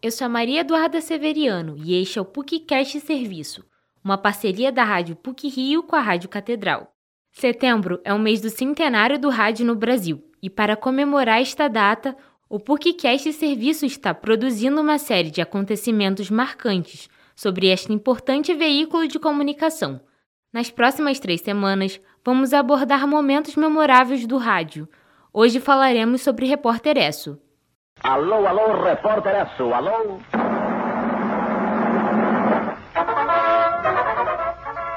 Eu sou a Maria Eduarda Severiano e este é o PUCcast Serviço, uma parceria da Rádio PUC Rio com a Rádio Catedral. Setembro é o mês do centenário do rádio no Brasil e para comemorar esta data, o PUCcast Serviço está produzindo uma série de acontecimentos marcantes sobre este importante veículo de comunicação. Nas próximas três semanas, vamos abordar momentos memoráveis do rádio. Hoje falaremos sobre Repórter Esso, Alô, alô, repórter Esso, alô?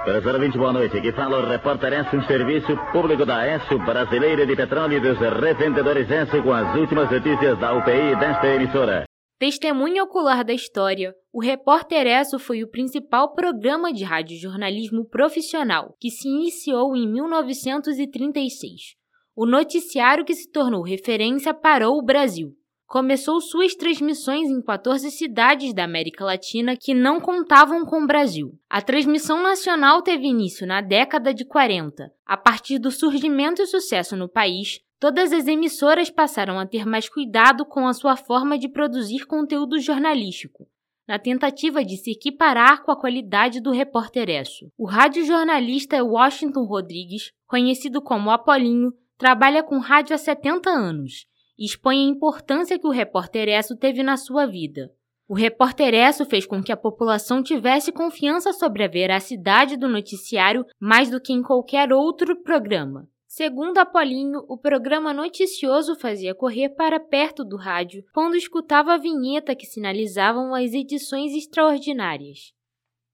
Professor 20, boa noite. Aqui fala o repórter Esso, um serviço público da Esso, brasileira de petróleo e dos revendedores Esso, com as últimas notícias da UPI desta emissora. Testemunha ocular da história, o Repórter Esso foi o principal programa de radiojornalismo profissional que se iniciou em 1936. O noticiário que se tornou referência parou o Brasil começou suas transmissões em 14 cidades da América Latina que não contavam com o Brasil. A transmissão nacional teve início na década de 40. A partir do surgimento e sucesso no país, todas as emissoras passaram a ter mais cuidado com a sua forma de produzir conteúdo jornalístico, na tentativa de se equiparar com a qualidade do repórter Esso. O radiojornalista Washington Rodrigues, conhecido como Apolinho, trabalha com rádio há 70 anos expõe a importância que o repórter Esso teve na sua vida. O repórter Esso fez com que a população tivesse confiança sobre a veracidade do noticiário mais do que em qualquer outro programa. Segundo Apolinho, o programa noticioso fazia correr para perto do rádio quando escutava a vinheta que sinalizavam as edições extraordinárias.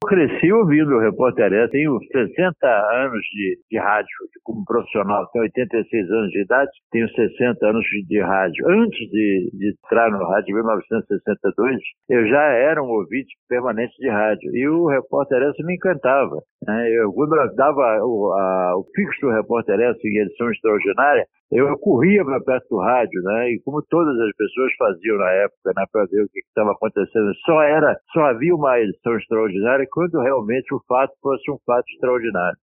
Cresci ouvindo o Repórter S. Tenho 60 anos de, de rádio como profissional. Tenho 86 anos de idade, tenho 60 anos de, rádio. Antes de, de, entrar no rádio em 1962, eu já era um ouvinte permanente de rádio. E o Repórter me encantava. Né? Eu, quando eu dava o, a, o fixo do Repórter em edição extraordinária, eu corria para perto do rádio, né? E como todas as pessoas faziam na época, né, para ver o que estava acontecendo, só era, só havia uma edição extraordinária quando realmente o fato fosse um fato extraordinário.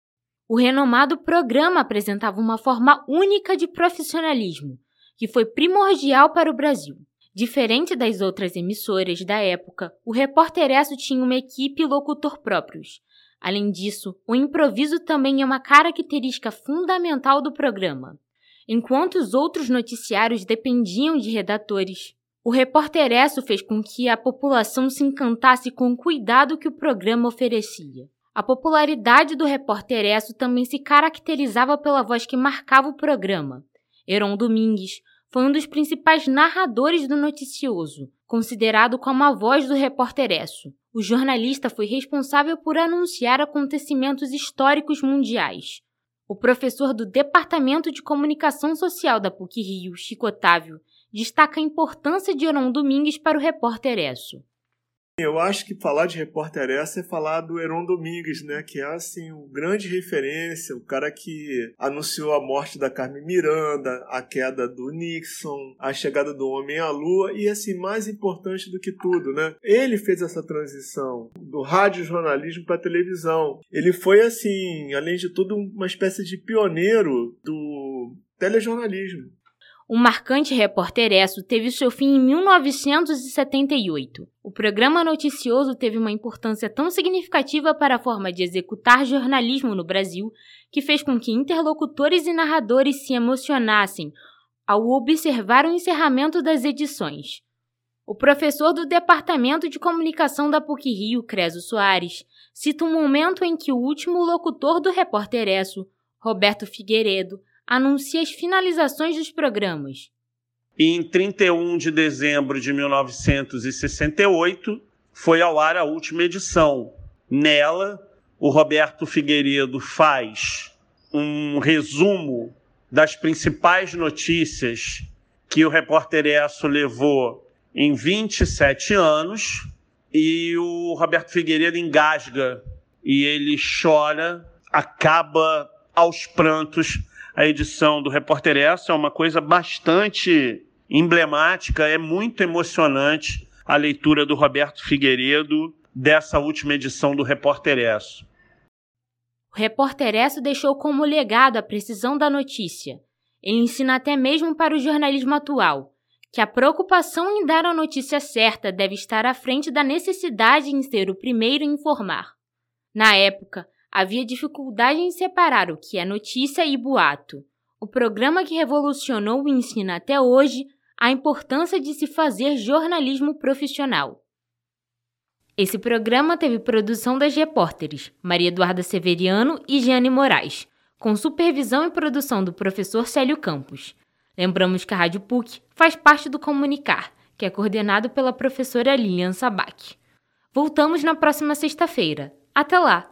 O renomado programa apresentava uma forma única de profissionalismo, que foi primordial para o Brasil. Diferente das outras emissoras da época, o Repórter Esso tinha uma equipe e locutor próprios. Além disso, o improviso também é uma característica fundamental do programa. Enquanto os outros noticiários dependiam de redatores, o repórter Esso fez com que a população se encantasse com o cuidado que o programa oferecia. A popularidade do repórter Esso também se caracterizava pela voz que marcava o programa. Heron Domingues foi um dos principais narradores do noticioso, considerado como a voz do repórter Esso. O jornalista foi responsável por anunciar acontecimentos históricos mundiais, o professor do Departamento de Comunicação Social da PUC-Rio, Chico Otávio, destaca a importância de Heron Domingues para o repórter Esso. Eu acho que falar de repórter essa é falar do Heron Domingues, né? Que é assim, um grande referência, o cara que anunciou a morte da Carmen Miranda, a queda do Nixon, a chegada do homem à lua e assim, mais importante do que tudo, né? Ele fez essa transição do rádio jornalismo para televisão. Ele foi assim, além de tudo, uma espécie de pioneiro do telejornalismo. O marcante repórter Esso teve seu fim em 1978. O programa noticioso teve uma importância tão significativa para a forma de executar jornalismo no Brasil que fez com que interlocutores e narradores se emocionassem ao observar o encerramento das edições. O professor do Departamento de Comunicação da PUC-Rio, Creso Soares, cita um momento em que o último locutor do Repórter Esso, Roberto Figueiredo, anuncia as finalizações dos programas. em 31 de dezembro de 1968 foi ao ar a última edição. Nela, o Roberto Figueiredo faz um resumo das principais notícias que o repórter Esso levou em 27 anos e o Roberto Figueiredo engasga e ele chora, acaba aos prantos a edição do Repórter Essa é uma coisa bastante emblemática, é muito emocionante a leitura do Roberto Figueiredo dessa última edição do Repórter Essa. O Repórter Essa deixou como legado a precisão da notícia. Ele ensina até mesmo para o jornalismo atual, que a preocupação em dar a notícia certa deve estar à frente da necessidade em ser o primeiro a informar. Na época, havia dificuldade em separar o que é notícia e boato. O programa que revolucionou o ensino até hoje a importância de se fazer jornalismo profissional. Esse programa teve produção das repórteres Maria Eduarda Severiano e Jeane Moraes, com supervisão e produção do professor Célio Campos. Lembramos que a Rádio PUC faz parte do Comunicar, que é coordenado pela professora Lilian Sabac. Voltamos na próxima sexta-feira. Até lá!